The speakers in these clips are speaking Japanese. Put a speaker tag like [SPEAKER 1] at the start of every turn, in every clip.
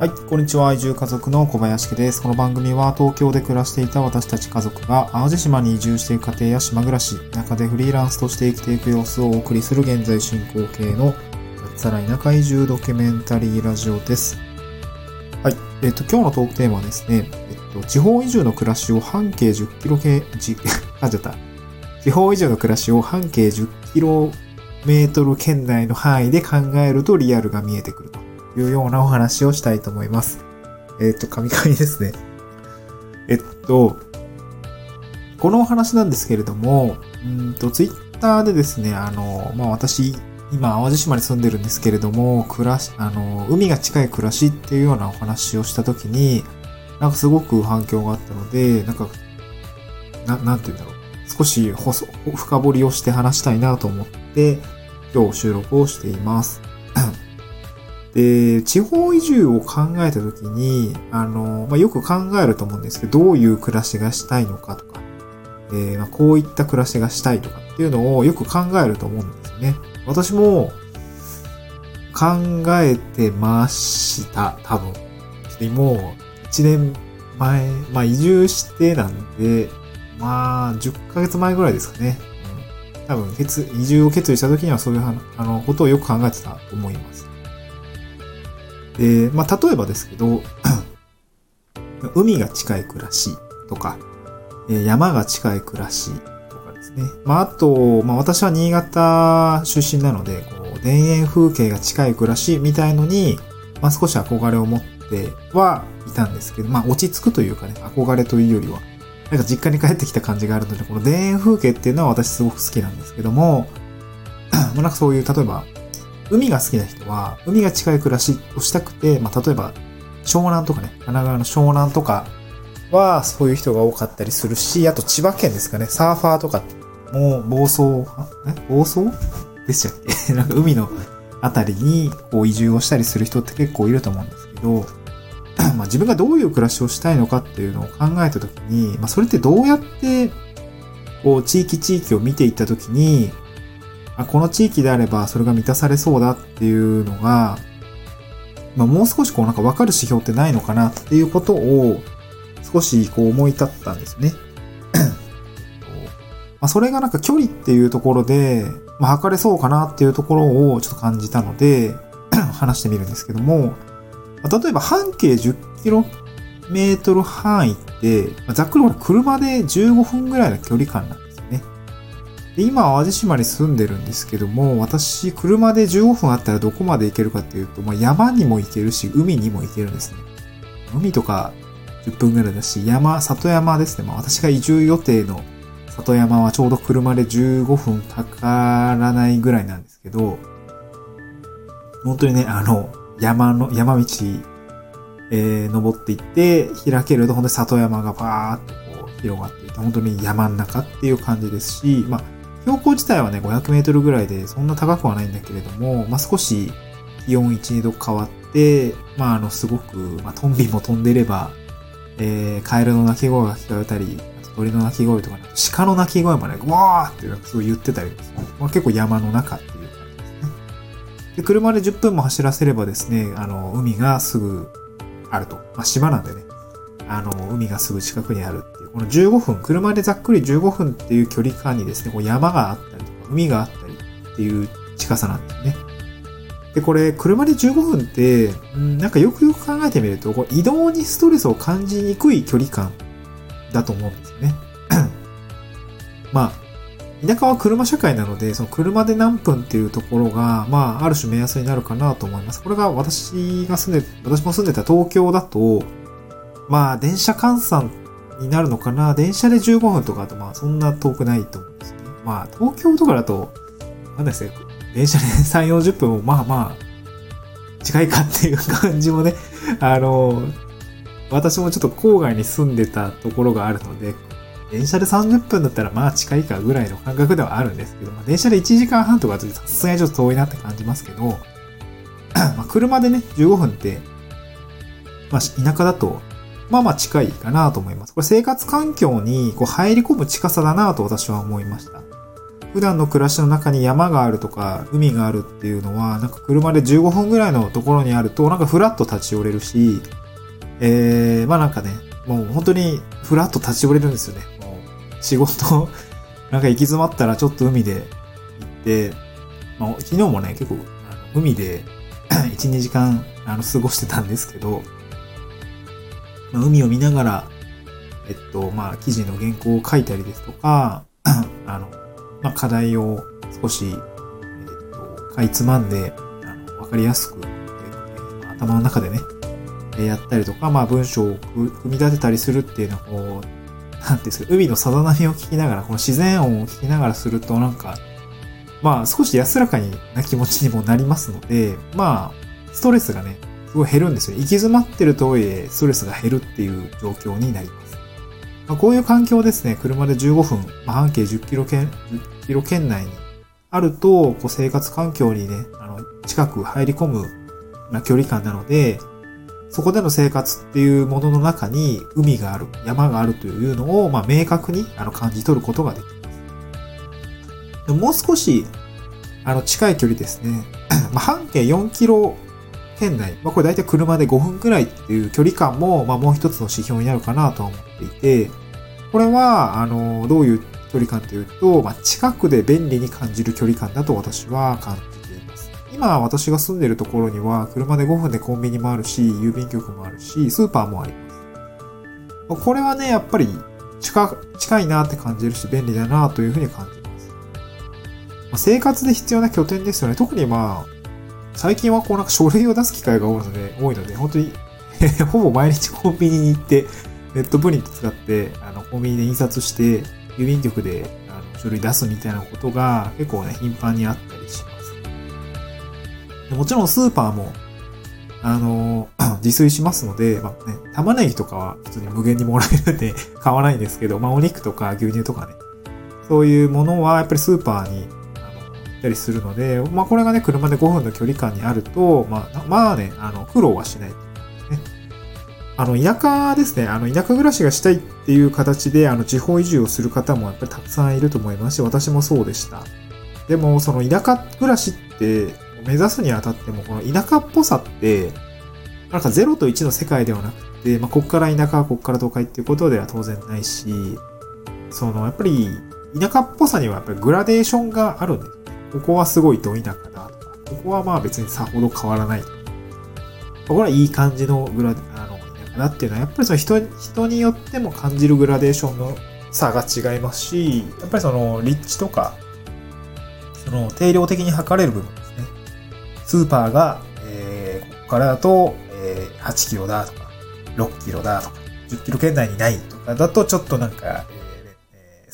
[SPEAKER 1] はい、こんにちは。移住家族の小林家です。この番組は東京で暮らしていた私たち家族が淡路島に移住していく家庭や島暮らし、中でフリーランスとして生きていく様子をお送りする現在進行形の脱サラ田舎移住ドキュメンタリーラジオです。はい、えっ、と、今日のトークテーマはですね、えっ、と、地方移住の暮らしを半径10キロ系、じ、噛んじゃった。地方移住の暮らしを半径10キロメートル圏内の範囲で考えるとリアルが見えてくると。いうようなお話をしたいと思います。えっ、と、神々ですね。えっと、このお話なんですけれども、うんと、ツイッターでですね、あの、まあ、私、今、淡路島に住んでるんですけれども、暮らし、あの、海が近い暮らしっていうようなお話をしたときに、なんかすごく反響があったので、なんか、な、なんて言うんだろう。少し細、深掘りをして話したいなと思って、今日収録をしています。で、地方移住を考えたときに、あの、まあ、よく考えると思うんですけど、どういう暮らしがしたいのかとか、えまあ、こういった暮らしがしたいとかっていうのをよく考えると思うんですよね。私も考えてました、多分。でもう、1年前、まあ、移住してなんで、まあ、10ヶ月前ぐらいですかね。うん、多分、移住を決意した時にはそういうあのことをよく考えてたと思います。で、まあ、例えばですけど、海が近い暮らしとか、山が近い暮らしとかですね。まあ、あと、まあ、私は新潟出身なので、こう、田園風景が近い暮らしみたいのに、まあ、少し憧れを持ってはいたんですけど、まあ、落ち着くというかね、憧れというよりは、なんか実家に帰ってきた感じがあるので、この田園風景っていうのは私すごく好きなんですけども、まあ、なんかそういう、例えば、海が好きな人は、海が近い暮らしをしたくて、まあ、例えば、湘南とかね、神奈川の湘南とかは、そういう人が多かったりするし、あと千葉県ですかね、サーファーとかもう暴走、え？暴走？でしたっけ？なんか海のあたりにこう移住をしたりする人って結構いると思うんですけど、まあ自分がどういう暮らしをしたいのかっていうのを考えたときに、まあそれってどうやって、こう地域地域を見ていったときに、あ、この地域であればそれが満たされそうだっていうのが、まあ、もう少しこうなんか分かる指標ってないのかなっていうことを少しこう思い立ったんですね。まあ、それがなんか距離っていうところで、まあ、測れそうかなっていうところをちょっと感じたので 話してみるんですけども、まあ、例えば半径10キロメートル範囲って、まあ、ざっくり車で15分ぐらいの距離感なんで。今、淡路島に住んでるんですけども、私、車で15分あったらどこまで行けるかっていうと、まあ、山にも行けるし、海にも行けるんですね。海とか10分ぐらいだし、山、里山ですね。まあ、私が移住予定の里山はちょうど車で15分かからないぐらいなんですけど、本当にね、あの、山の、山道、えー、登っていって、開けると、本当に里山がバーっとこう広がっていて、本当に山の中っていう感じですし、まあ、標高自体はね、500メートルぐらいで、そんな高くはないんだけれども、まあ、少し気温1、2度変わって、まあ、あの、すごく、まあ、トンビも飛んでれば、えー、カエルの鳴き声が聞こえたり、鳥の鳴き声とか、ね、鹿の鳴き声もね、うわーってなんかすごい言ってたりですね。まあ、結構山の中っていう感じですね。で、車で10分も走らせればですね、あの、海がすぐあると。まあ、島なんでね、あの、海がすぐ近くにあるっていう、この15分、車でざっくり15分っていう距離感にですね、こう山があったりとか、海があったりっていう近さなんですね。で、これ、車で15分って、んなんかよくよく考えてみると、こう移動にストレスを感じにくい距離感だと思うんですよね。まあ、田舎は車社会なので、その車で何分っていうところが、まあ、ある種目安になるかなと思います。これが私が住んで、私も住んでた東京だと、まあ、電車換算になるのかな？電車で15分とかだと、まあ、そんな遠くないと思うんですね。まあ、東京とかだと、なんですね、電車で3、40分も、まあまあ、近いかっていう感じもね、あの、私もちょっと郊外に住んでたところがあるので、電車で30分だったらまあ近いかぐらいの感覚ではあるんですけど、まあ、電車で1時間半とかだとさすがにちょっと遠いなって感じますけど、まあ車でね、15分って、まあ田舎だと、まあまあ近いかなと思います。これ生活環境にこう入り込む近さだなと私は思いました。普段の暮らしの中に山があるとか、海があるっていうのは、なんか車で15分ぐらいのところにあると、なんかフラッと立ち寄れるし、えー、まあなんかね、もう本当にフラッと立ち寄れるんですよね。もう仕事、なんか行き詰まったらちょっと海で行って、まあ、昨日もね、結構、海で1、2時間あの過ごしてたんですけど、まあ、海を見ながら、えっと、まあ、記事の原稿を書いたりですとか、あの、まあ、課題を少し、えっと、かいつまんで、あの、わかりやすく、えー、頭の中でね、やったりとか、まあ、文章を組み立てたりするっていうのは、こう、なんですか、海のさざ波を聞きながら、この自然音を聞きながらすると、なんか、まあ、少し安らかにな気持ちにもなりますので、まあ、ストレスがね、ごい減るんですよ。行き詰まってるとはいえ、ストレスが減るっていう状況になります。まあ、こういう環境ですね、車で15分、まあ、半径10キロ圏、10キロ圏内にあると、こう生活環境にね、あの、近く入り込むな距離感なので、そこでの生活っていうものの中に海がある、山があるというのを、まあ、明確にあの感じ取ることができます。もう少し、あの、近い距離ですね。まあ、半径4キロ圏内、まあ、これ大体車で5分くらいっていう距離感も、まあ、もう一つの指標になるかなとは思っていて、これは、あの、どういう距離感というと、まあ、近くで便利に感じる距離感だと私は感じています。今私が住んでるところには、車で5分でコンビニもあるし、郵便局もあるし、スーパーもあります。これはね、やっぱり近近いなって感じるし、便利だなというふうに感じます。まあ、生活で必要な拠点ですよね。特にまあ、最近はこうなんか書類を出す機会が多いので、多いので、本当に ほぼ毎日コンビニに行って、ネットプリント使って、あの、コンビニで印刷して、郵便局であの書類出すみたいなことが結構ね、頻繁にあったりします。もちろんスーパーも、あの、自炊しますので、まあね、玉ねぎとかは普通に無限にもらえるんで買わないんですけど、まあお肉とか牛乳とかね、そういうものはやっぱりスーパーにたりするので、まあこれがね、車で5分の距離感にあると、まあ、まあね、あの、苦労はしない。ね。あの、田舎ですね、あの、田舎暮らしがしたいっていう形で、あの、地方移住をする方もやっぱりたくさんいると思いますし、私もそうでした。でも、その田舎暮らしって目指すにあたっても、この田舎っぽさって、なんか0と1の世界ではなくて、まあ、こっから田舎、こっから都会っていうことでは当然ないし、その、やっぱり、田舎っぽさにはやっぱりグラデーションがあるんですここはすごいど田舎だとか、ここはまあ別にさほど変わらないとか。これはいい感じのグラ、あの、田舎だっていうのは、やっぱりその人、人によっても感じるグラデーションの差が違いますし、やっぱりその立地とか、その定量的に測れる部分ですね。スーパーが、えー、ここからだと、えー、8キロだとか、6キロだとか、10キロ圏内にないとかだとちょっとなんか、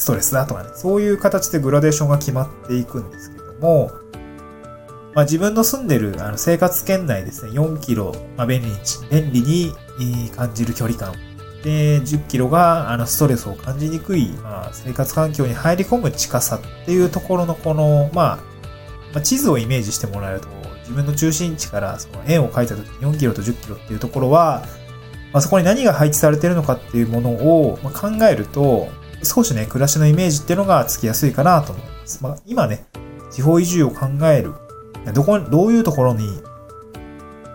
[SPEAKER 1] ストレスだとかね、そういう形でグラデーションが決まっていくんです、も、まあ、自分の住んでるあの生活圏内ですね、4キロ、まあ、便利に、便利に感じる距離感。で、10キロがあのストレスを感じにくい、まあ、生活環境に入り込む近さっていうところのこの、まあ、まあ、地図をイメージしてもらえると、自分の中心地からその円を描いた時に4キロと10キロっていうところは、まあ、そこに何が配置されているのかっていうものを考えると、少しね、暮らしのイメージっていうのがつきやすいかなと思います。まあ、今ね、地方移住を考える。どこ、どういうところに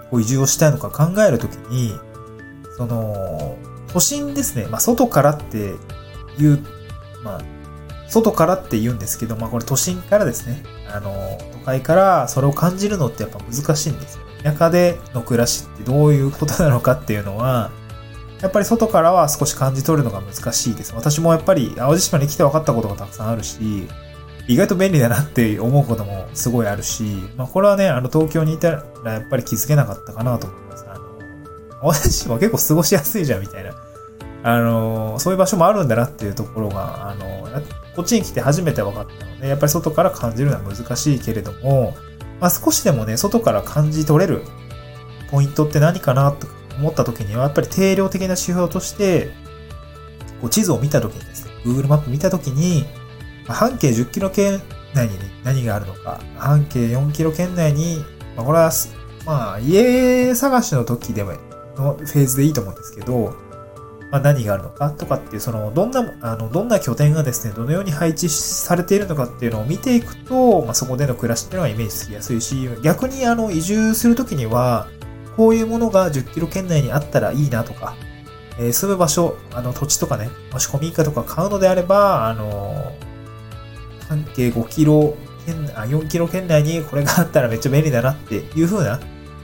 [SPEAKER 1] こう移住をしたいのか考えるときに、その、都心ですね。まあ、外からっていう、まあ、外からって言うんですけど、まあ、これ都心からですね。あの、都会からそれを感じるのってやっぱ難しいんですよ。田舎での暮らしってどういうことなのかっていうのは、やっぱり外からは少し感じ取るのが難しいです。私もやっぱり淡路島に来て分かったことがたくさんあるし、意外と便利だなって思うこともすごいあるし、まあこれはね、あの東京にいたらやっぱり気づけなかったかなと思います。あの、私は結構過ごしやすいじゃんみたいな。あの、そういう場所もあるんだなっていうところが、あの、こっちに来て初めて分かったので、やっぱり外から感じるのは難しいけれども、まあ少しでもね、外から感じ取れるポイントって何かなと思った時には、やっぱり定量的な指標として、こう地図を見た時にですね、Google マップ見た時に、半径10キロ圏内に何があるのか、半径4キロ圏内に、まあ、これは、まあ、家探しの時でも、のフェーズでいいと思うんですけど、まあ、何があるのかとかっていう、その、どんな、あの、どんな拠点がですね、どのように配置されているのかっていうのを見ていくと、まあ、そこでの暮らしっていうのはイメージつきやすいし、逆にあの、移住するときには、こういうものが10キロ圏内にあったらいいなとか、えー、住む場所、あの、土地とかね、もし古民家とか買うのであれば、あの、半径5キロ圏、あ、4キロ圏内にこれがあったらめっちゃ便利だなっていう風な、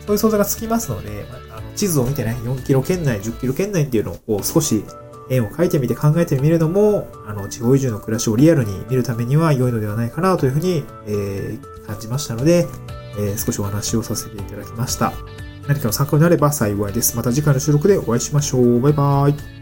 [SPEAKER 1] そういう想像がつきますので、まあ、の地図を見てね、4キロ圏内、10キロ圏内っていうのをこう少し円を描いてみて考えてみるのも、あの、地方移住の暮らしをリアルに見るためには良いのではないかなというふうに、えー、感じましたので、えー、少しお話をさせていただきました。何かの参考になれば幸いです。また次回の収録でお会いしましょう。バイバーイ。